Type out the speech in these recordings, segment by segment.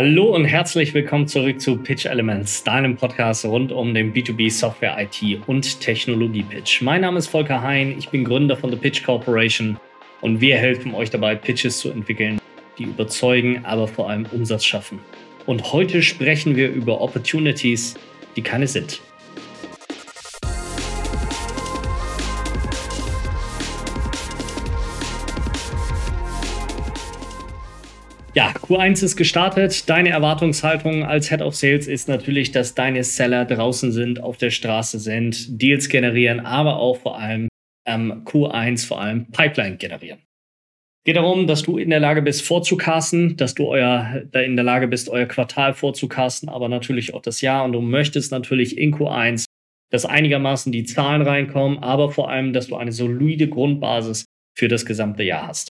Hallo und herzlich willkommen zurück zu Pitch Elements, deinem Podcast rund um den B2B Software IT und Technologie Pitch. Mein Name ist Volker Hein, ich bin Gründer von The Pitch Corporation und wir helfen euch dabei, Pitches zu entwickeln, die überzeugen, aber vor allem Umsatz schaffen. Und heute sprechen wir über Opportunities, die keine sind. Ja, Q1 ist gestartet. Deine Erwartungshaltung als Head of Sales ist natürlich, dass deine Seller draußen sind, auf der Straße sind, Deals generieren, aber auch vor allem ähm, Q1 vor allem Pipeline generieren. Geht darum, dass du in der Lage bist, vorzucasten, dass du euer, in der Lage bist, euer Quartal vorzucasten, aber natürlich auch das Jahr. Und du möchtest natürlich in Q1, dass einigermaßen die Zahlen reinkommen, aber vor allem, dass du eine solide Grundbasis für das gesamte Jahr hast.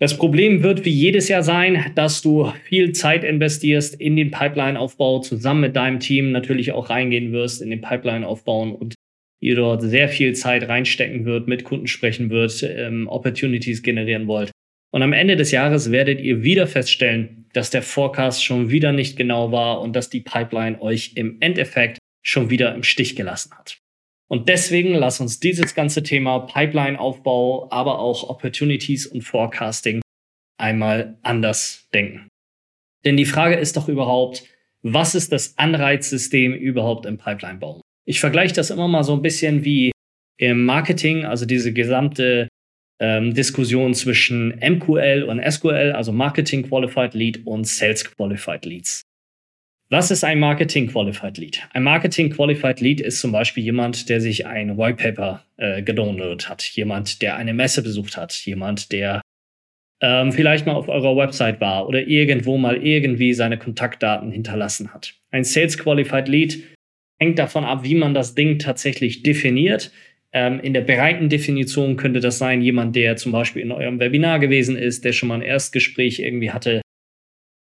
Das Problem wird wie jedes Jahr sein, dass du viel Zeit investierst in den Pipeline-Aufbau, zusammen mit deinem Team natürlich auch reingehen wirst in den Pipeline-Aufbau und ihr dort sehr viel Zeit reinstecken wird, mit Kunden sprechen wird, ähm, Opportunities generieren wollt. Und am Ende des Jahres werdet ihr wieder feststellen, dass der Forecast schon wieder nicht genau war und dass die Pipeline euch im Endeffekt schon wieder im Stich gelassen hat. Und deswegen lass uns dieses ganze Thema Pipeline-Aufbau, aber auch Opportunities und Forecasting einmal anders denken. Denn die Frage ist doch überhaupt, was ist das Anreizsystem überhaupt im Pipeline-Bau? Ich vergleiche das immer mal so ein bisschen wie im Marketing, also diese gesamte ähm, Diskussion zwischen MQL und SQL, also Marketing Qualified Lead und Sales Qualified Leads. Was ist ein Marketing Qualified Lead? Ein Marketing Qualified Lead ist zum Beispiel jemand, der sich ein White Paper äh, gedownloadet hat, jemand, der eine Messe besucht hat, jemand, der ähm, vielleicht mal auf eurer Website war oder irgendwo mal irgendwie seine Kontaktdaten hinterlassen hat. Ein Sales Qualified Lead hängt davon ab, wie man das Ding tatsächlich definiert. Ähm, in der breiten Definition könnte das sein, jemand, der zum Beispiel in eurem Webinar gewesen ist, der schon mal ein Erstgespräch irgendwie hatte,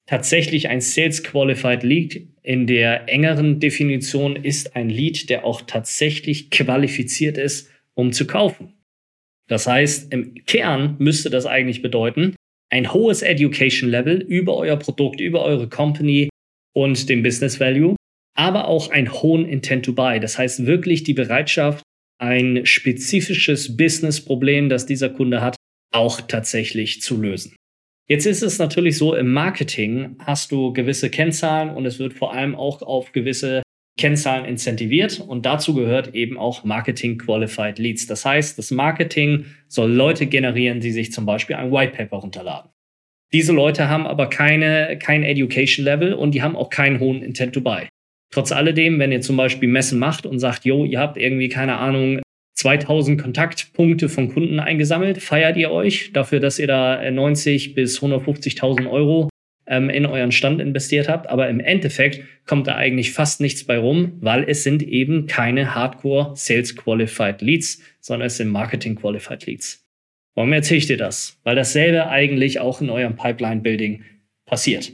tatsächlich ein Sales Qualified Lead. In der engeren Definition ist ein Lead, der auch tatsächlich qualifiziert ist, um zu kaufen. Das heißt, im Kern müsste das eigentlich bedeuten, ein hohes Education Level über euer Produkt, über eure Company und den Business Value, aber auch einen hohen Intent to Buy. Das heißt wirklich die Bereitschaft, ein spezifisches Business-Problem, das dieser Kunde hat, auch tatsächlich zu lösen. Jetzt ist es natürlich so, im Marketing hast du gewisse Kennzahlen und es wird vor allem auch auf gewisse Kennzahlen incentiviert und dazu gehört eben auch Marketing Qualified Leads. Das heißt, das Marketing soll Leute generieren, die sich zum Beispiel ein White Paper runterladen. Diese Leute haben aber keine, kein Education Level und die haben auch keinen hohen Intent to Buy. Trotz alledem, wenn ihr zum Beispiel Messen macht und sagt, yo, ihr habt irgendwie keine Ahnung, 2000 Kontaktpunkte von Kunden eingesammelt. Feiert ihr euch dafür, dass ihr da 90 bis 150.000 Euro ähm, in euren Stand investiert habt? Aber im Endeffekt kommt da eigentlich fast nichts bei rum, weil es sind eben keine Hardcore Sales Qualified Leads, sondern es sind Marketing Qualified Leads. Warum erzähle ich dir das? Weil dasselbe eigentlich auch in eurem Pipeline Building passiert.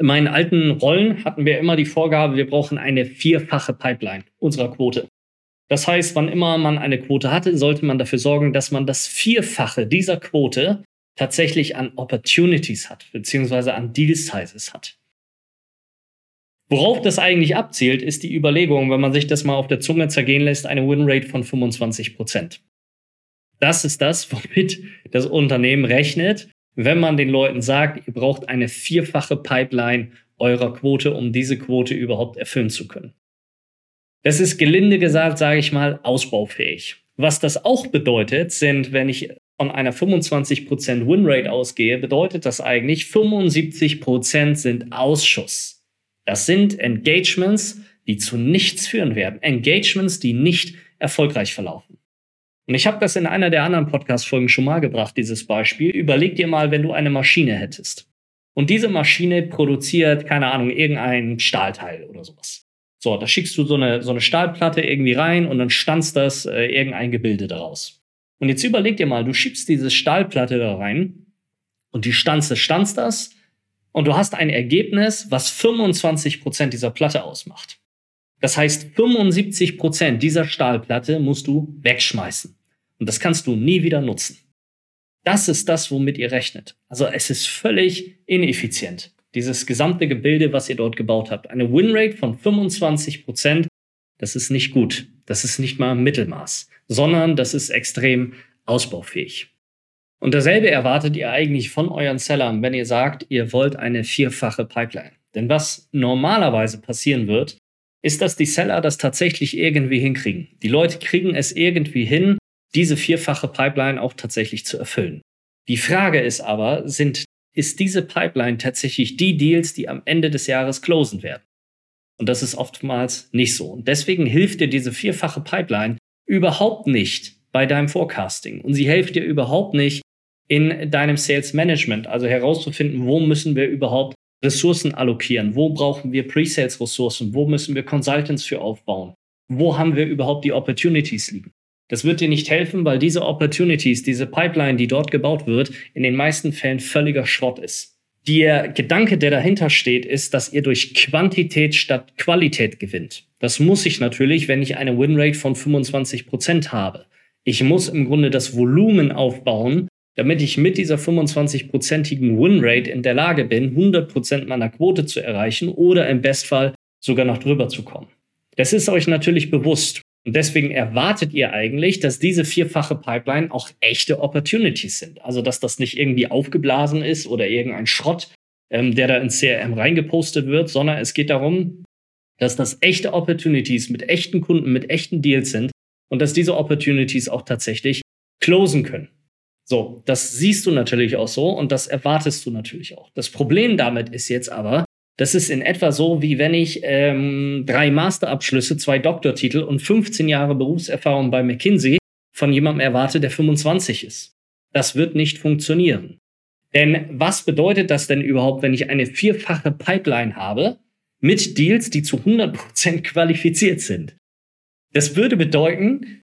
In meinen alten Rollen hatten wir immer die Vorgabe, wir brauchen eine vierfache Pipeline unserer Quote. Das heißt, wann immer man eine Quote hatte, sollte man dafür sorgen, dass man das Vierfache dieser Quote tatsächlich an Opportunities hat, beziehungsweise an Deal Sizes hat. Worauf das eigentlich abzielt, ist die Überlegung, wenn man sich das mal auf der Zunge zergehen lässt, eine Winrate von 25 Prozent. Das ist das, womit das Unternehmen rechnet, wenn man den Leuten sagt, ihr braucht eine vierfache Pipeline eurer Quote, um diese Quote überhaupt erfüllen zu können. Das ist gelinde gesagt, sage ich mal, ausbaufähig. Was das auch bedeutet, sind, wenn ich von einer 25% Winrate ausgehe, bedeutet das eigentlich, 75% sind Ausschuss. Das sind Engagements, die zu nichts führen werden. Engagements, die nicht erfolgreich verlaufen. Und ich habe das in einer der anderen Podcast-Folgen schon mal gebracht, dieses Beispiel. Überleg dir mal, wenn du eine Maschine hättest. Und diese Maschine produziert, keine Ahnung, irgendein Stahlteil oder sowas. So, da schickst du so eine, so eine Stahlplatte irgendwie rein und dann stanzt das äh, irgendein Gebilde daraus. Und jetzt überleg dir mal, du schiebst diese Stahlplatte da rein und die stanzt, stanzt das und du hast ein Ergebnis, was 25 Prozent dieser Platte ausmacht. Das heißt, 75 Prozent dieser Stahlplatte musst du wegschmeißen. Und das kannst du nie wieder nutzen. Das ist das, womit ihr rechnet. Also es ist völlig ineffizient. Dieses gesamte Gebilde, was ihr dort gebaut habt. Eine Winrate von 25 Prozent, das ist nicht gut. Das ist nicht mal Mittelmaß, sondern das ist extrem ausbaufähig. Und dasselbe erwartet ihr eigentlich von euren Sellern, wenn ihr sagt, ihr wollt eine vierfache Pipeline. Denn was normalerweise passieren wird, ist, dass die Seller das tatsächlich irgendwie hinkriegen. Die Leute kriegen es irgendwie hin, diese vierfache Pipeline auch tatsächlich zu erfüllen. Die Frage ist aber, sind, ist diese Pipeline tatsächlich die Deals, die am Ende des Jahres closen werden? Und das ist oftmals nicht so. Und deswegen hilft dir diese vierfache Pipeline überhaupt nicht bei deinem Forecasting. Und sie hilft dir überhaupt nicht in deinem Sales Management, also herauszufinden, wo müssen wir überhaupt Ressourcen allokieren, wo brauchen wir Pre-Sales Ressourcen, wo müssen wir Consultants für aufbauen, wo haben wir überhaupt die Opportunities liegen. Das wird dir nicht helfen, weil diese Opportunities, diese Pipeline, die dort gebaut wird, in den meisten Fällen völliger Schrott ist. Der Gedanke, der dahinter steht, ist, dass ihr durch Quantität statt Qualität gewinnt. Das muss ich natürlich, wenn ich eine Winrate von 25 Prozent habe. Ich muss im Grunde das Volumen aufbauen, damit ich mit dieser 25-prozentigen Winrate in der Lage bin, 100% meiner Quote zu erreichen oder im Bestfall sogar noch drüber zu kommen. Das ist euch natürlich bewusst. Und deswegen erwartet ihr eigentlich, dass diese vierfache Pipeline auch echte Opportunities sind. Also, dass das nicht irgendwie aufgeblasen ist oder irgendein Schrott, ähm, der da ins CRM reingepostet wird, sondern es geht darum, dass das echte Opportunities mit echten Kunden, mit echten Deals sind und dass diese Opportunities auch tatsächlich closen können. So, das siehst du natürlich auch so und das erwartest du natürlich auch. Das Problem damit ist jetzt aber, das ist in etwa so, wie wenn ich ähm, drei Masterabschlüsse, zwei Doktortitel und 15 Jahre Berufserfahrung bei McKinsey von jemandem erwarte, der 25 ist. Das wird nicht funktionieren. Denn was bedeutet das denn überhaupt, wenn ich eine vierfache Pipeline habe mit Deals, die zu 100% qualifiziert sind? Das würde bedeuten,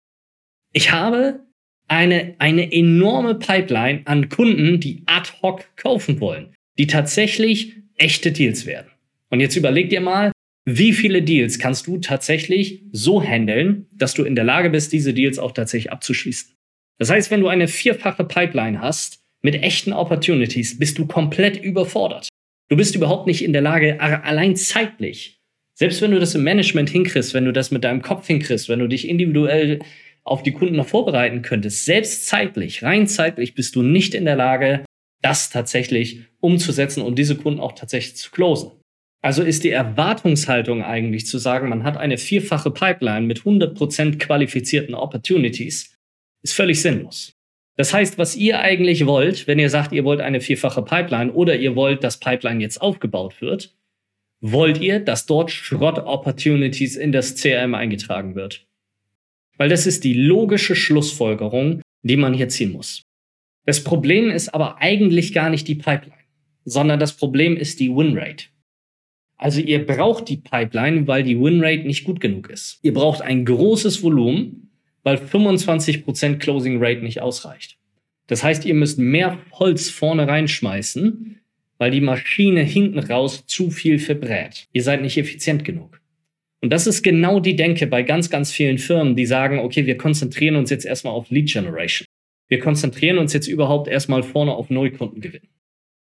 ich habe eine, eine enorme Pipeline an Kunden, die ad hoc kaufen wollen, die tatsächlich echte Deals werden. Und jetzt überleg dir mal, wie viele Deals kannst du tatsächlich so handeln, dass du in der Lage bist, diese Deals auch tatsächlich abzuschließen. Das heißt, wenn du eine vierfache Pipeline hast mit echten Opportunities, bist du komplett überfordert. Du bist überhaupt nicht in der Lage, allein zeitlich, selbst wenn du das im Management hinkriegst, wenn du das mit deinem Kopf hinkriegst, wenn du dich individuell auf die Kunden noch vorbereiten könntest, selbst zeitlich, rein zeitlich bist du nicht in der Lage, das tatsächlich umzusetzen und diese Kunden auch tatsächlich zu closen. Also ist die Erwartungshaltung eigentlich zu sagen, man hat eine vierfache Pipeline mit 100% qualifizierten Opportunities, ist völlig sinnlos. Das heißt, was ihr eigentlich wollt, wenn ihr sagt, ihr wollt eine vierfache Pipeline oder ihr wollt, dass Pipeline jetzt aufgebaut wird, wollt ihr, dass dort Schrott-Opportunities in das CRM eingetragen wird. Weil das ist die logische Schlussfolgerung, die man hier ziehen muss. Das Problem ist aber eigentlich gar nicht die Pipeline, sondern das Problem ist die Winrate. Also ihr braucht die Pipeline, weil die Winrate nicht gut genug ist. Ihr braucht ein großes Volumen, weil 25% Closing Rate nicht ausreicht. Das heißt, ihr müsst mehr Holz vorne reinschmeißen, weil die Maschine hinten raus zu viel verbrät. Ihr seid nicht effizient genug. Und das ist genau die Denke bei ganz, ganz vielen Firmen, die sagen, okay, wir konzentrieren uns jetzt erstmal auf Lead Generation. Wir konzentrieren uns jetzt überhaupt erstmal vorne auf Neukundengewinn.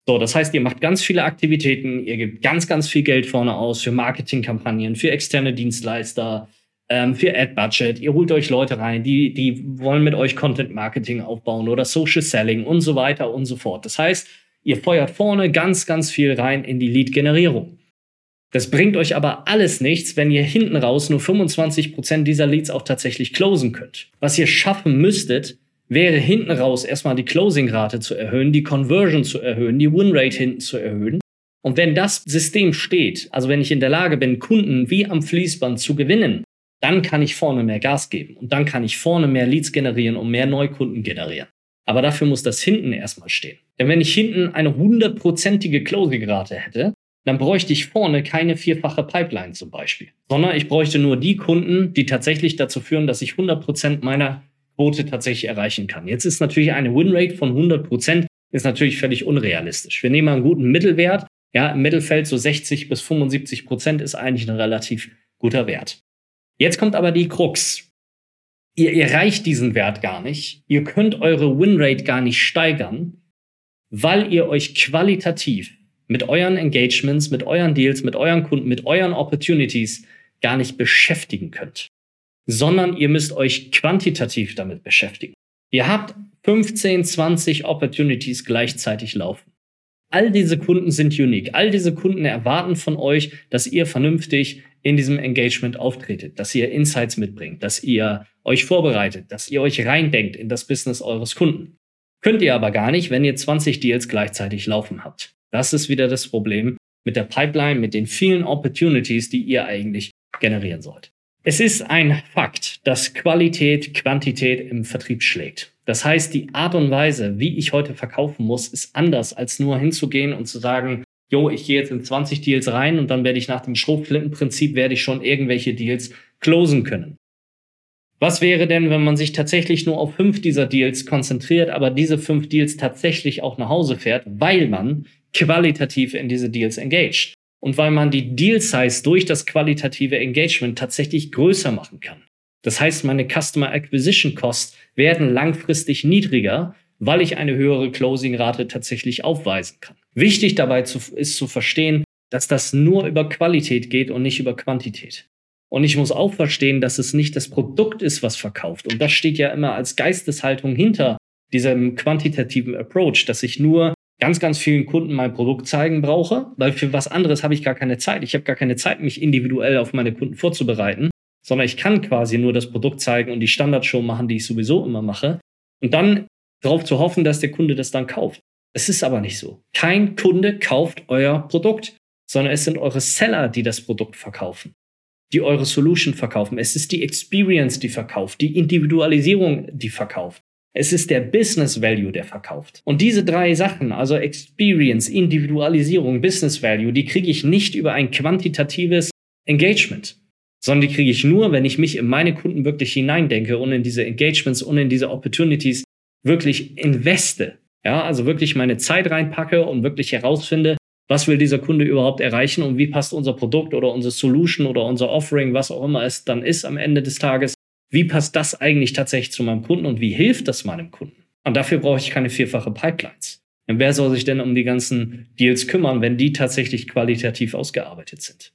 So, das heißt, ihr macht ganz viele Aktivitäten, ihr gebt ganz, ganz viel Geld vorne aus für Marketingkampagnen, für externe Dienstleister, ähm, für Ad-Budget. Ihr holt euch Leute rein, die, die wollen mit euch Content-Marketing aufbauen oder Social Selling und so weiter und so fort. Das heißt, ihr feuert vorne ganz, ganz viel rein in die Lead-Generierung. Das bringt euch aber alles nichts, wenn ihr hinten raus nur 25% dieser Leads auch tatsächlich closen könnt. Was ihr schaffen müsstet, wäre hinten raus erstmal die Closing-Rate zu erhöhen, die Conversion zu erhöhen, die Win-Rate hinten zu erhöhen. Und wenn das System steht, also wenn ich in der Lage bin, Kunden wie am Fließband zu gewinnen, dann kann ich vorne mehr Gas geben und dann kann ich vorne mehr Leads generieren und mehr Neukunden generieren. Aber dafür muss das hinten erstmal stehen. Denn wenn ich hinten eine hundertprozentige Closing-Rate hätte, dann bräuchte ich vorne keine vierfache Pipeline zum Beispiel, sondern ich bräuchte nur die Kunden, die tatsächlich dazu führen, dass ich 100% meiner Quote tatsächlich erreichen kann. Jetzt ist natürlich eine Winrate von 100 Prozent ist natürlich völlig unrealistisch. Wir nehmen einen guten Mittelwert. Ja, im Mittelfeld so 60 bis 75 Prozent ist eigentlich ein relativ guter Wert. Jetzt kommt aber die Krux. Ihr erreicht diesen Wert gar nicht. Ihr könnt eure Winrate gar nicht steigern, weil ihr euch qualitativ mit euren Engagements, mit euren Deals, mit euren Kunden, mit euren Opportunities gar nicht beschäftigen könnt, sondern ihr müsst euch quantitativ damit beschäftigen. Ihr habt 15, 20 Opportunities gleichzeitig laufen. All diese Kunden sind unique. All diese Kunden erwarten von euch, dass ihr vernünftig in diesem Engagement auftretet, dass ihr Insights mitbringt, dass ihr euch vorbereitet, dass ihr euch reindenkt in das Business eures Kunden. Könnt ihr aber gar nicht, wenn ihr 20 Deals gleichzeitig laufen habt. Das ist wieder das Problem mit der Pipeline, mit den vielen Opportunities, die ihr eigentlich generieren sollt. Es ist ein Fakt, dass Qualität Quantität im Vertrieb schlägt. Das heißt, die Art und Weise, wie ich heute verkaufen muss, ist anders, als nur hinzugehen und zu sagen, jo, ich gehe jetzt in 20 Deals rein und dann werde ich nach dem Schrotflintenprinzip werde ich schon irgendwelche Deals closen können. Was wäre denn, wenn man sich tatsächlich nur auf fünf dieser Deals konzentriert, aber diese fünf Deals tatsächlich auch nach Hause fährt, weil man qualitativ in diese Deals engaged und weil man die Deal Size durch das qualitative Engagement tatsächlich größer machen kann. Das heißt, meine Customer Acquisition Costs werden langfristig niedriger, weil ich eine höhere Closing-Rate tatsächlich aufweisen kann. Wichtig dabei zu, ist zu verstehen, dass das nur über Qualität geht und nicht über Quantität. Und ich muss auch verstehen, dass es nicht das Produkt ist, was verkauft. Und das steht ja immer als Geisteshaltung hinter diesem quantitativen Approach, dass ich nur ganz, ganz vielen Kunden mein Produkt zeigen brauche, weil für was anderes habe ich gar keine Zeit. Ich habe gar keine Zeit, mich individuell auf meine Kunden vorzubereiten, sondern ich kann quasi nur das Produkt zeigen und die Standardshow machen, die ich sowieso immer mache. Und dann darauf zu hoffen, dass der Kunde das dann kauft. Es ist aber nicht so. Kein Kunde kauft euer Produkt, sondern es sind eure Seller, die das Produkt verkaufen die eure Solution verkaufen. Es ist die Experience, die verkauft, die Individualisierung, die verkauft. Es ist der Business Value, der verkauft. Und diese drei Sachen, also Experience, Individualisierung, Business Value, die kriege ich nicht über ein quantitatives Engagement, sondern die kriege ich nur, wenn ich mich in meine Kunden wirklich hineindenke und in diese Engagements und in diese Opportunities wirklich investe. Ja, also wirklich meine Zeit reinpacke und wirklich herausfinde, was will dieser Kunde überhaupt erreichen und wie passt unser Produkt oder unsere Solution oder unser Offering, was auch immer es dann ist am Ende des Tages, wie passt das eigentlich tatsächlich zu meinem Kunden und wie hilft das meinem Kunden? Und dafür brauche ich keine vierfache Pipelines. Und wer soll sich denn um die ganzen Deals kümmern, wenn die tatsächlich qualitativ ausgearbeitet sind?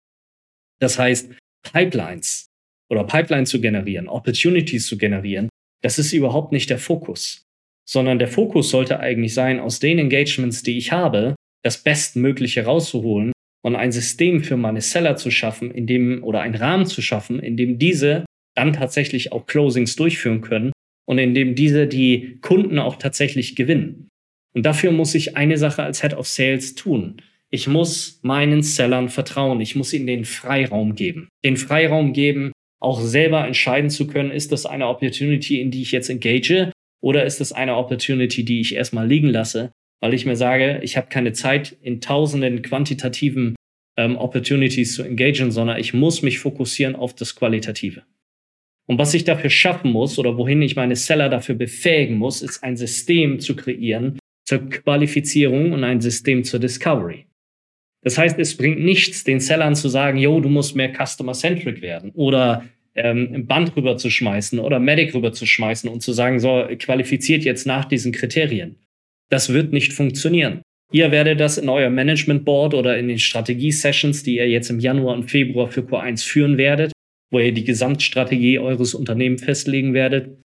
Das heißt, Pipelines oder Pipelines zu generieren, Opportunities zu generieren, das ist überhaupt nicht der Fokus, sondern der Fokus sollte eigentlich sein, aus den Engagements, die ich habe, das Bestmögliche rauszuholen und ein System für meine Seller zu schaffen, in dem oder einen Rahmen zu schaffen, in dem diese dann tatsächlich auch Closings durchführen können und in dem diese die Kunden auch tatsächlich gewinnen. Und dafür muss ich eine Sache als Head of Sales tun. Ich muss meinen Sellern vertrauen. Ich muss ihnen den Freiraum geben. Den Freiraum geben, auch selber entscheiden zu können, ist das eine Opportunity, in die ich jetzt engage oder ist das eine Opportunity, die ich erstmal liegen lasse weil ich mir sage, ich habe keine Zeit, in tausenden quantitativen ähm, Opportunities zu engagieren, sondern ich muss mich fokussieren auf das Qualitative. Und was ich dafür schaffen muss oder wohin ich meine Seller dafür befähigen muss, ist ein System zu kreieren zur Qualifizierung und ein System zur Discovery. Das heißt, es bringt nichts, den Sellern zu sagen, yo, du musst mehr Customer-Centric werden oder ähm, Band rüberzuschmeißen oder Medic rüberzuschmeißen und zu sagen, so, qualifiziert jetzt nach diesen Kriterien. Das wird nicht funktionieren. Ihr werdet das in euer Management Board oder in den Strategie-Sessions, die ihr jetzt im Januar und Februar für Q1 führen werdet, wo ihr die Gesamtstrategie eures Unternehmens festlegen werdet,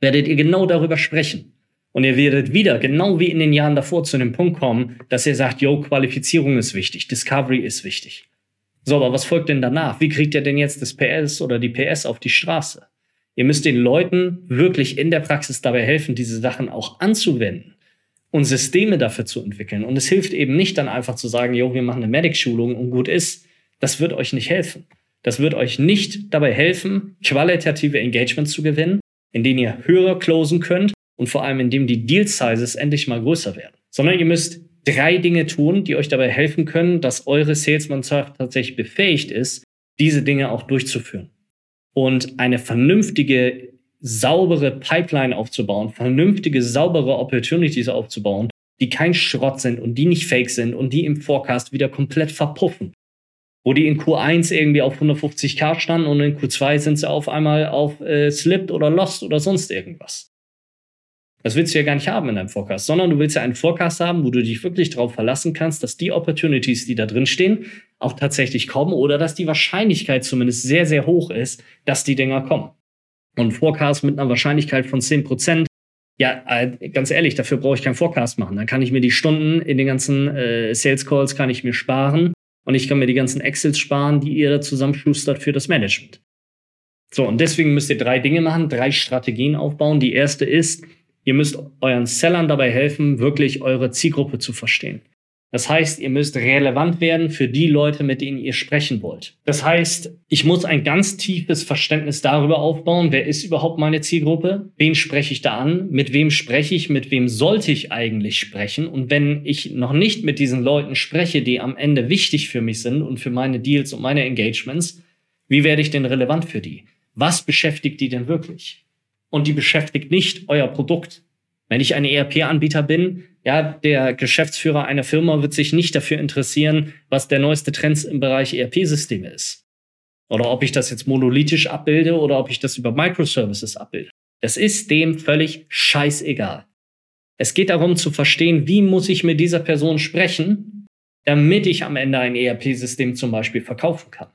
werdet ihr genau darüber sprechen. Und ihr werdet wieder, genau wie in den Jahren davor, zu dem Punkt kommen, dass ihr sagt, yo, Qualifizierung ist wichtig, Discovery ist wichtig. So, aber was folgt denn danach? Wie kriegt ihr denn jetzt das PS oder die PS auf die Straße? Ihr müsst den Leuten wirklich in der Praxis dabei helfen, diese Sachen auch anzuwenden und Systeme dafür zu entwickeln. Und es hilft eben nicht dann einfach zu sagen, jo, wir machen eine Medic-Schulung und gut ist. Das wird euch nicht helfen. Das wird euch nicht dabei helfen, qualitative Engagements zu gewinnen, in denen ihr höher closen könnt und vor allem in dem die Deal Sizes endlich mal größer werden. Sondern ihr müsst drei Dinge tun, die euch dabei helfen können, dass eure Salesmannschaft tatsächlich befähigt ist, diese Dinge auch durchzuführen. Und eine vernünftige saubere Pipeline aufzubauen, vernünftige, saubere Opportunities aufzubauen, die kein Schrott sind und die nicht fake sind und die im Forecast wieder komplett verpuffen. Wo die in Q1 irgendwie auf 150k standen und in Q2 sind sie auf einmal auf äh, Slipped oder Lost oder sonst irgendwas. Das willst du ja gar nicht haben in deinem Forecast, sondern du willst ja einen Forecast haben, wo du dich wirklich darauf verlassen kannst, dass die Opportunities, die da drin stehen, auch tatsächlich kommen oder dass die Wahrscheinlichkeit zumindest sehr, sehr hoch ist, dass die Dinger kommen. Und ein Forecast mit einer Wahrscheinlichkeit von 10%, ja, äh, ganz ehrlich, dafür brauche ich keinen Forecast machen. Dann kann ich mir die Stunden in den ganzen äh, Sales Calls kann ich mir sparen und ich kann mir die ganzen Excels sparen, die ihr da zusammenschustert für das Management. So, und deswegen müsst ihr drei Dinge machen, drei Strategien aufbauen. Die erste ist, Ihr müsst euren Sellern dabei helfen, wirklich eure Zielgruppe zu verstehen. Das heißt, ihr müsst relevant werden für die Leute, mit denen ihr sprechen wollt. Das heißt, ich muss ein ganz tiefes Verständnis darüber aufbauen, wer ist überhaupt meine Zielgruppe, wen spreche ich da an, mit wem spreche ich, mit wem sollte ich eigentlich sprechen. Und wenn ich noch nicht mit diesen Leuten spreche, die am Ende wichtig für mich sind und für meine Deals und meine Engagements, wie werde ich denn relevant für die? Was beschäftigt die denn wirklich? und die beschäftigt nicht euer Produkt. Wenn ich ein ERP-Anbieter bin, ja, der Geschäftsführer einer Firma wird sich nicht dafür interessieren, was der neueste Trend im Bereich ERP-Systeme ist. Oder ob ich das jetzt monolithisch abbilde oder ob ich das über Microservices abbilde. Das ist dem völlig scheißegal. Es geht darum zu verstehen, wie muss ich mit dieser Person sprechen, damit ich am Ende ein ERP-System zum Beispiel verkaufen kann.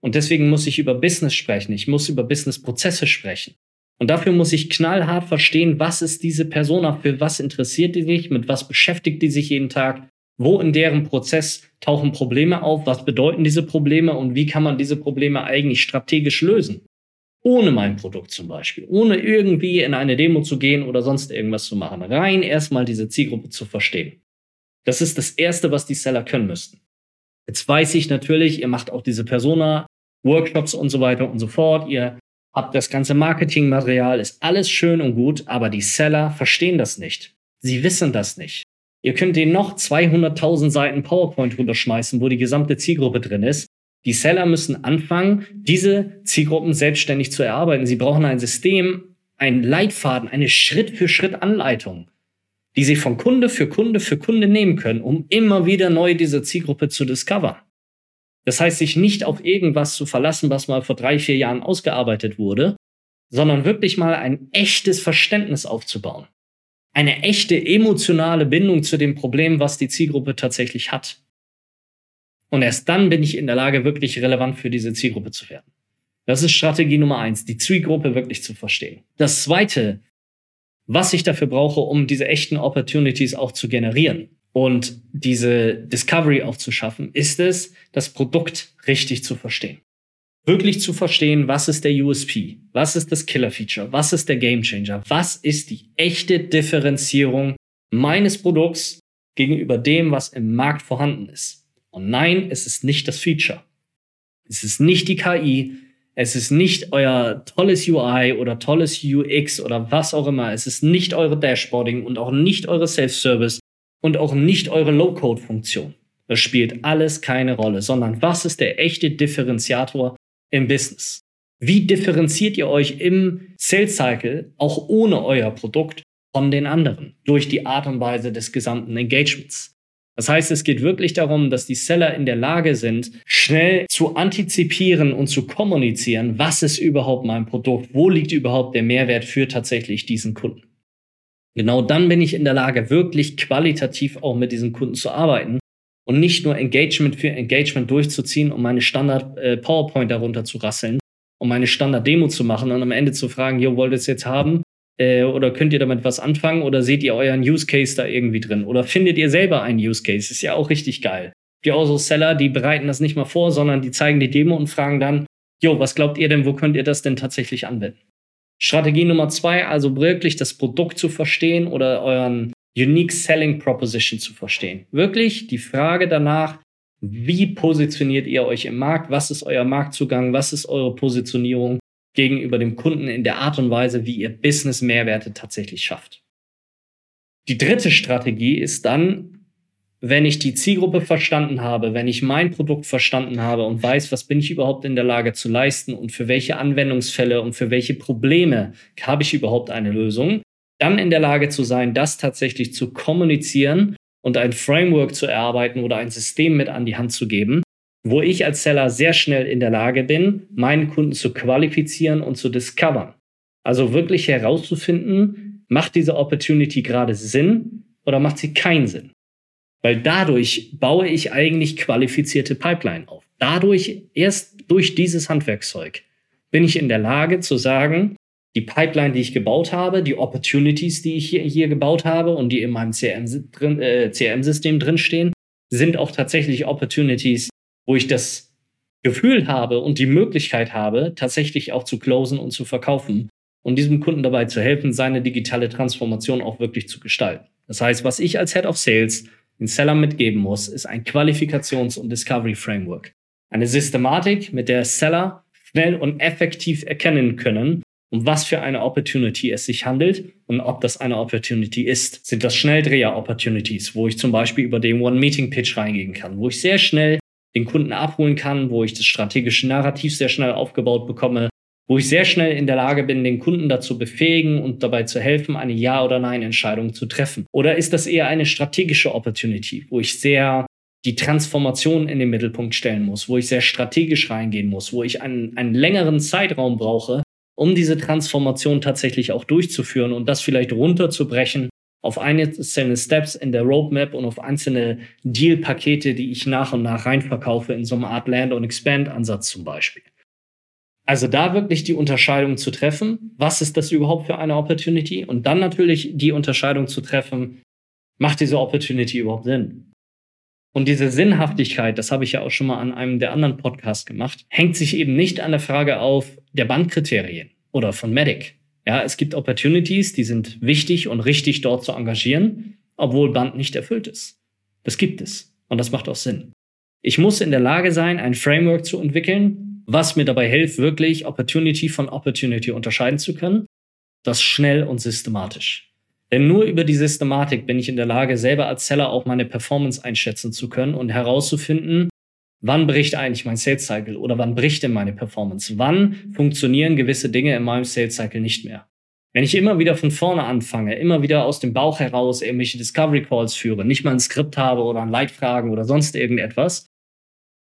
Und deswegen muss ich über Business sprechen. Ich muss über Business-Prozesse sprechen. Und dafür muss ich knallhart verstehen, was ist diese Persona, für was interessiert die sich, mit was beschäftigt die sich jeden Tag, wo in deren Prozess tauchen Probleme auf, was bedeuten diese Probleme und wie kann man diese Probleme eigentlich strategisch lösen. Ohne mein Produkt zum Beispiel, ohne irgendwie in eine Demo zu gehen oder sonst irgendwas zu machen. Rein erstmal diese Zielgruppe zu verstehen. Das ist das Erste, was die Seller können müssten. Jetzt weiß ich natürlich, ihr macht auch diese Persona, Workshops und so weiter und so fort. Ihr habt das ganze Marketingmaterial, ist alles schön und gut, aber die Seller verstehen das nicht. Sie wissen das nicht. Ihr könnt denen noch 200.000 Seiten PowerPoint runterschmeißen, wo die gesamte Zielgruppe drin ist. Die Seller müssen anfangen, diese Zielgruppen selbstständig zu erarbeiten. Sie brauchen ein System, einen Leitfaden, eine Schritt-für-Schritt-Anleitung, die sie von Kunde für Kunde für Kunde nehmen können, um immer wieder neu diese Zielgruppe zu discovern. Das heißt, sich nicht auf irgendwas zu verlassen, was mal vor drei, vier Jahren ausgearbeitet wurde, sondern wirklich mal ein echtes Verständnis aufzubauen. Eine echte emotionale Bindung zu dem Problem, was die Zielgruppe tatsächlich hat. Und erst dann bin ich in der Lage, wirklich relevant für diese Zielgruppe zu werden. Das ist Strategie Nummer eins, die Zielgruppe wirklich zu verstehen. Das zweite, was ich dafür brauche, um diese echten Opportunities auch zu generieren, und diese Discovery auch zu schaffen, ist es, das Produkt richtig zu verstehen. Wirklich zu verstehen, was ist der USP, was ist das Killer-Feature, was ist der Gamechanger, was ist die echte Differenzierung meines Produkts gegenüber dem, was im Markt vorhanden ist. Und nein, es ist nicht das Feature. Es ist nicht die KI, es ist nicht euer tolles UI oder tolles UX oder was auch immer. Es ist nicht eure Dashboarding und auch nicht eure Self-Service und auch nicht eure Low-Code-Funktion. Das spielt alles keine Rolle, sondern was ist der echte Differenziator im Business? Wie differenziert ihr euch im Sales Cycle auch ohne euer Produkt von den anderen durch die Art und Weise des gesamten Engagements? Das heißt, es geht wirklich darum, dass die Seller in der Lage sind, schnell zu antizipieren und zu kommunizieren, was ist überhaupt mein Produkt, wo liegt überhaupt der Mehrwert für tatsächlich diesen Kunden. Genau dann bin ich in der Lage, wirklich qualitativ auch mit diesen Kunden zu arbeiten und nicht nur Engagement für Engagement durchzuziehen, um meine Standard äh, PowerPoint darunter zu rasseln, um meine Standard Demo zu machen und am Ende zu fragen, jo, wollt ihr es jetzt haben? Äh, oder könnt ihr damit was anfangen? Oder seht ihr euren Use Case da irgendwie drin? Oder findet ihr selber einen Use Case? Ist ja auch richtig geil. Die auch so Seller, die bereiten das nicht mal vor, sondern die zeigen die Demo und fragen dann, jo, was glaubt ihr denn, wo könnt ihr das denn tatsächlich anwenden? Strategie Nummer zwei, also wirklich das Produkt zu verstehen oder euren Unique Selling Proposition zu verstehen. Wirklich die Frage danach, wie positioniert ihr euch im Markt? Was ist euer Marktzugang? Was ist eure Positionierung gegenüber dem Kunden in der Art und Weise, wie ihr Business Mehrwerte tatsächlich schafft? Die dritte Strategie ist dann, wenn ich die Zielgruppe verstanden habe, wenn ich mein Produkt verstanden habe und weiß, was bin ich überhaupt in der Lage zu leisten und für welche Anwendungsfälle und für welche Probleme habe ich überhaupt eine Lösung, dann in der Lage zu sein, das tatsächlich zu kommunizieren und ein Framework zu erarbeiten oder ein System mit an die Hand zu geben, wo ich als Seller sehr schnell in der Lage bin, meinen Kunden zu qualifizieren und zu discovern. Also wirklich herauszufinden, macht diese Opportunity gerade Sinn oder macht sie keinen Sinn? Weil dadurch baue ich eigentlich qualifizierte Pipeline auf. Dadurch, erst durch dieses Handwerkszeug, bin ich in der Lage zu sagen, die Pipeline, die ich gebaut habe, die Opportunities, die ich hier, hier gebaut habe und die in meinem CRM-System drin, äh, CRM drinstehen, sind auch tatsächlich Opportunities, wo ich das Gefühl habe und die Möglichkeit habe, tatsächlich auch zu closen und zu verkaufen und diesem Kunden dabei zu helfen, seine digitale Transformation auch wirklich zu gestalten. Das heißt, was ich als Head of Sales den Seller mitgeben muss, ist ein Qualifikations- und Discovery Framework. Eine Systematik, mit der Seller schnell und effektiv erkennen können, um was für eine Opportunity es sich handelt und ob das eine Opportunity ist. Sind das Schnelldreher-Opportunities, wo ich zum Beispiel über den One-Meeting-Pitch reingehen kann, wo ich sehr schnell den Kunden abholen kann, wo ich das strategische Narrativ sehr schnell aufgebaut bekomme, wo ich sehr schnell in der Lage bin, den Kunden dazu befähigen und dabei zu helfen, eine Ja- oder Nein-Entscheidung zu treffen? Oder ist das eher eine strategische Opportunity, wo ich sehr die Transformation in den Mittelpunkt stellen muss, wo ich sehr strategisch reingehen muss, wo ich einen, einen längeren Zeitraum brauche, um diese Transformation tatsächlich auch durchzuführen und das vielleicht runterzubrechen auf einzelne Steps in der Roadmap und auf einzelne Deal-Pakete, die ich nach und nach reinverkaufe in so einer Art Land- und Expand-Ansatz zum Beispiel. Also da wirklich die Unterscheidung zu treffen, was ist das überhaupt für eine Opportunity? Und dann natürlich die Unterscheidung zu treffen, macht diese Opportunity überhaupt Sinn? Und diese Sinnhaftigkeit, das habe ich ja auch schon mal an einem der anderen Podcasts gemacht, hängt sich eben nicht an der Frage auf der Bandkriterien oder von Medic. Ja, es gibt Opportunities, die sind wichtig und richtig dort zu engagieren, obwohl Band nicht erfüllt ist. Das gibt es. Und das macht auch Sinn. Ich muss in der Lage sein, ein Framework zu entwickeln, was mir dabei hilft, wirklich Opportunity von Opportunity unterscheiden zu können. Das schnell und systematisch. Denn nur über die Systematik bin ich in der Lage, selber als Seller auch meine Performance einschätzen zu können und herauszufinden, wann bricht eigentlich mein Sales Cycle oder wann bricht denn meine Performance? Wann funktionieren gewisse Dinge in meinem Sales Cycle nicht mehr? Wenn ich immer wieder von vorne anfange, immer wieder aus dem Bauch heraus irgendwelche Discovery Calls führe, nicht mal ein Skript habe oder ein Leitfragen oder sonst irgendetwas,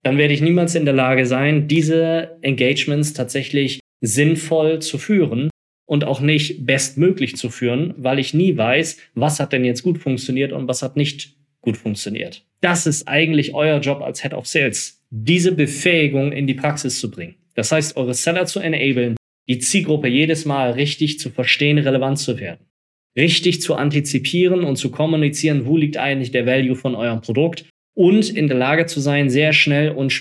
dann werde ich niemals in der Lage sein, diese Engagements tatsächlich sinnvoll zu führen und auch nicht bestmöglich zu führen, weil ich nie weiß, was hat denn jetzt gut funktioniert und was hat nicht gut funktioniert. Das ist eigentlich euer Job als Head of Sales, diese Befähigung in die Praxis zu bringen. Das heißt, eure Seller zu enablen, die Zielgruppe jedes Mal richtig zu verstehen, relevant zu werden. Richtig zu antizipieren und zu kommunizieren, wo liegt eigentlich der Value von eurem Produkt und in der Lage zu sein, sehr schnell und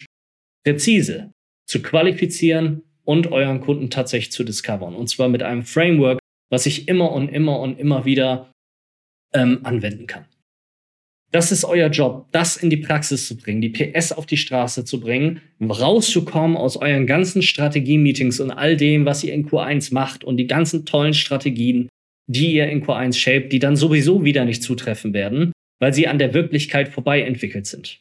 präzise zu qualifizieren und euren Kunden tatsächlich zu discovern. Und zwar mit einem Framework, was ich immer und immer und immer wieder ähm, anwenden kann. Das ist euer Job, das in die Praxis zu bringen, die PS auf die Straße zu bringen, rauszukommen aus euren ganzen Strategie-Meetings und all dem, was ihr in Q1 macht und die ganzen tollen Strategien, die ihr in Q1 shaped, die dann sowieso wieder nicht zutreffen werden, weil sie an der Wirklichkeit vorbei entwickelt sind.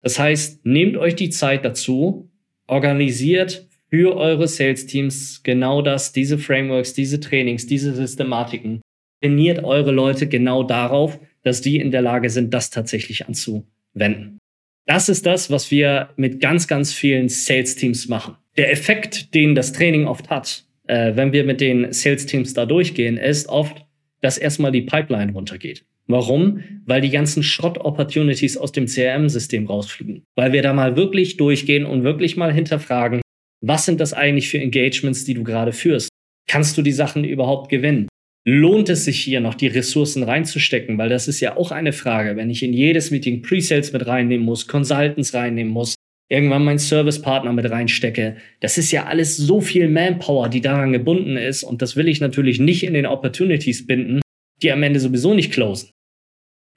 Das heißt, nehmt euch die Zeit dazu, organisiert für eure Sales-Teams genau das, diese Frameworks, diese Trainings, diese Systematiken. Trainiert eure Leute genau darauf, dass die in der Lage sind, das tatsächlich anzuwenden. Das ist das, was wir mit ganz, ganz vielen Sales-Teams machen. Der Effekt, den das Training oft hat, äh, wenn wir mit den Sales-Teams da durchgehen, ist oft, dass erstmal die Pipeline runtergeht. Warum? Weil die ganzen Schrott-Opportunities aus dem CRM-System rausfliegen. Weil wir da mal wirklich durchgehen und wirklich mal hinterfragen, was sind das eigentlich für Engagements, die du gerade führst? Kannst du die Sachen überhaupt gewinnen? lohnt es sich hier noch die Ressourcen reinzustecken? Weil das ist ja auch eine Frage, wenn ich in jedes Meeting Pre-Sales mit reinnehmen muss, Consultants reinnehmen muss, irgendwann meinen Servicepartner mit reinstecke. Das ist ja alles so viel Manpower, die daran gebunden ist. Und das will ich natürlich nicht in den Opportunities binden, die am Ende sowieso nicht closen.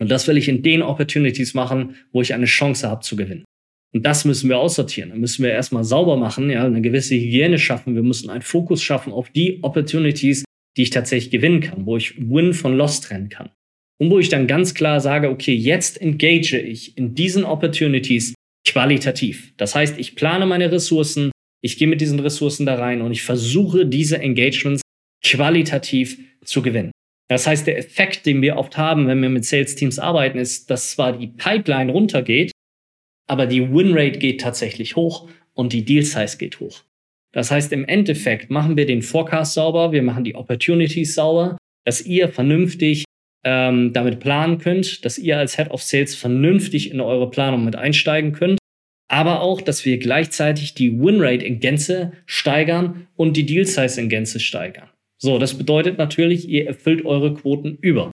Und das will ich in den Opportunities machen, wo ich eine Chance habe zu gewinnen. Und das müssen wir aussortieren. Dann müssen wir erstmal sauber machen, ja, eine gewisse Hygiene schaffen. Wir müssen einen Fokus schaffen auf die Opportunities, die ich tatsächlich gewinnen kann, wo ich Win von Loss trennen kann. Und wo ich dann ganz klar sage, okay, jetzt engage ich in diesen Opportunities qualitativ. Das heißt, ich plane meine Ressourcen, ich gehe mit diesen Ressourcen da rein und ich versuche diese Engagements qualitativ zu gewinnen. Das heißt, der Effekt, den wir oft haben, wenn wir mit Sales Teams arbeiten, ist, dass zwar die Pipeline runtergeht, aber die Winrate geht tatsächlich hoch und die Deal Size geht hoch. Das heißt, im Endeffekt machen wir den Forecast sauber, wir machen die Opportunities sauber dass ihr vernünftig ähm, damit planen könnt, dass ihr als Head of Sales vernünftig in eure Planung mit einsteigen könnt, aber auch, dass wir gleichzeitig die Winrate in Gänze steigern und die Deal Size in Gänze steigern. So, das bedeutet natürlich, ihr erfüllt eure Quoten über.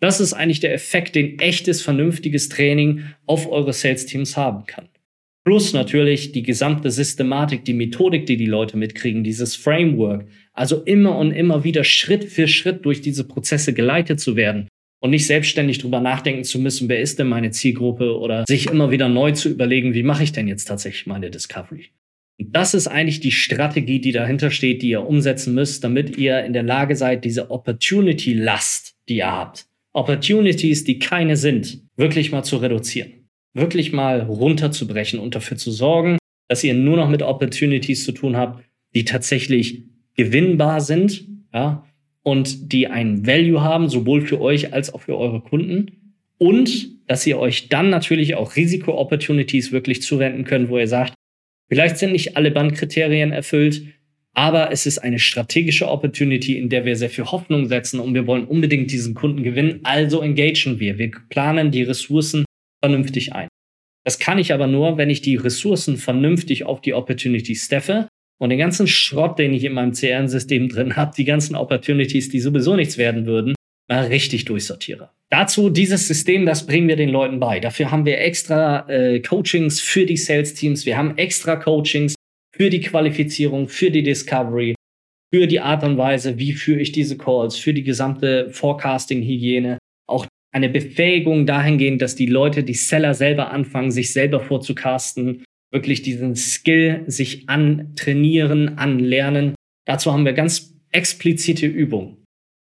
Das ist eigentlich der Effekt, den echtes, vernünftiges Training auf eure Sales-Teams haben kann. Plus natürlich die gesamte Systematik, die Methodik, die die Leute mitkriegen, dieses Framework. Also immer und immer wieder Schritt für Schritt durch diese Prozesse geleitet zu werden und nicht selbstständig drüber nachdenken zu müssen, wer ist denn meine Zielgruppe oder sich immer wieder neu zu überlegen, wie mache ich denn jetzt tatsächlich meine Discovery. Das ist eigentlich die Strategie, die dahinter steht, die ihr umsetzen müsst, damit ihr in der Lage seid, diese Opportunity-Last, die ihr habt, Opportunities, die keine sind, wirklich mal zu reduzieren wirklich mal runterzubrechen und dafür zu sorgen, dass ihr nur noch mit Opportunities zu tun habt, die tatsächlich gewinnbar sind, ja, und die einen Value haben, sowohl für euch als auch für eure Kunden. Und dass ihr euch dann natürlich auch Risiko-Opportunities wirklich zuwenden könnt, wo ihr sagt, vielleicht sind nicht alle Bandkriterien erfüllt, aber es ist eine strategische Opportunity, in der wir sehr viel Hoffnung setzen und wir wollen unbedingt diesen Kunden gewinnen. Also engagen wir. Wir planen die Ressourcen vernünftig ein. Das kann ich aber nur, wenn ich die Ressourcen vernünftig auf die Opportunity staffe und den ganzen Schrott, den ich in meinem CRM-System drin habe, die ganzen Opportunities, die sowieso nichts werden würden, mal richtig durchsortiere. Dazu dieses System, das bringen wir den Leuten bei. Dafür haben wir extra äh, Coachings für die Sales-Teams. Wir haben extra Coachings für die Qualifizierung, für die Discovery, für die Art und Weise, wie führe ich diese Calls, für die gesamte Forecasting-Hygiene. Auch eine Befähigung dahingehend, dass die Leute, die Seller selber anfangen, sich selber vorzucasten, wirklich diesen Skill sich antrainieren, anlernen. Dazu haben wir ganz explizite Übungen,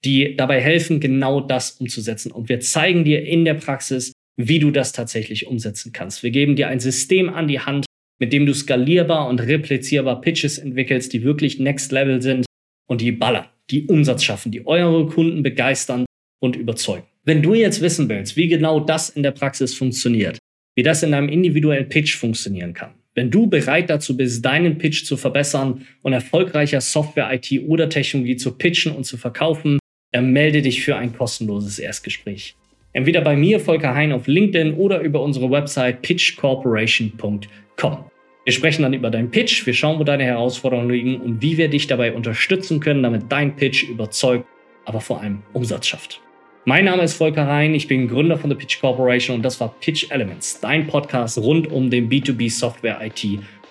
die dabei helfen, genau das umzusetzen. Und wir zeigen dir in der Praxis, wie du das tatsächlich umsetzen kannst. Wir geben dir ein System an die Hand, mit dem du skalierbar und replizierbar Pitches entwickelst, die wirklich Next Level sind und die ballern, die Umsatz schaffen, die eure Kunden begeistern und überzeugen. Wenn du jetzt wissen willst, wie genau das in der Praxis funktioniert, wie das in einem individuellen Pitch funktionieren kann, wenn du bereit dazu bist, deinen Pitch zu verbessern und erfolgreicher Software, IT oder Technologie zu pitchen und zu verkaufen, melde dich für ein kostenloses Erstgespräch. Entweder bei mir, Volker Hein, auf LinkedIn oder über unsere Website pitchcorporation.com. Wir sprechen dann über deinen Pitch, wir schauen, wo deine Herausforderungen liegen und wie wir dich dabei unterstützen können, damit dein Pitch überzeugt, aber vor allem Umsatz schafft. Mein Name ist Volker Rhein, ich bin Gründer von der Pitch Corporation und das war Pitch Elements, dein Podcast rund um den B2B Software IT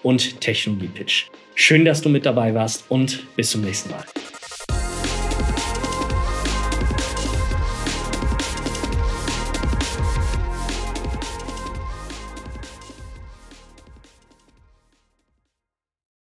und Technologie Pitch. Schön, dass du mit dabei warst und bis zum nächsten Mal.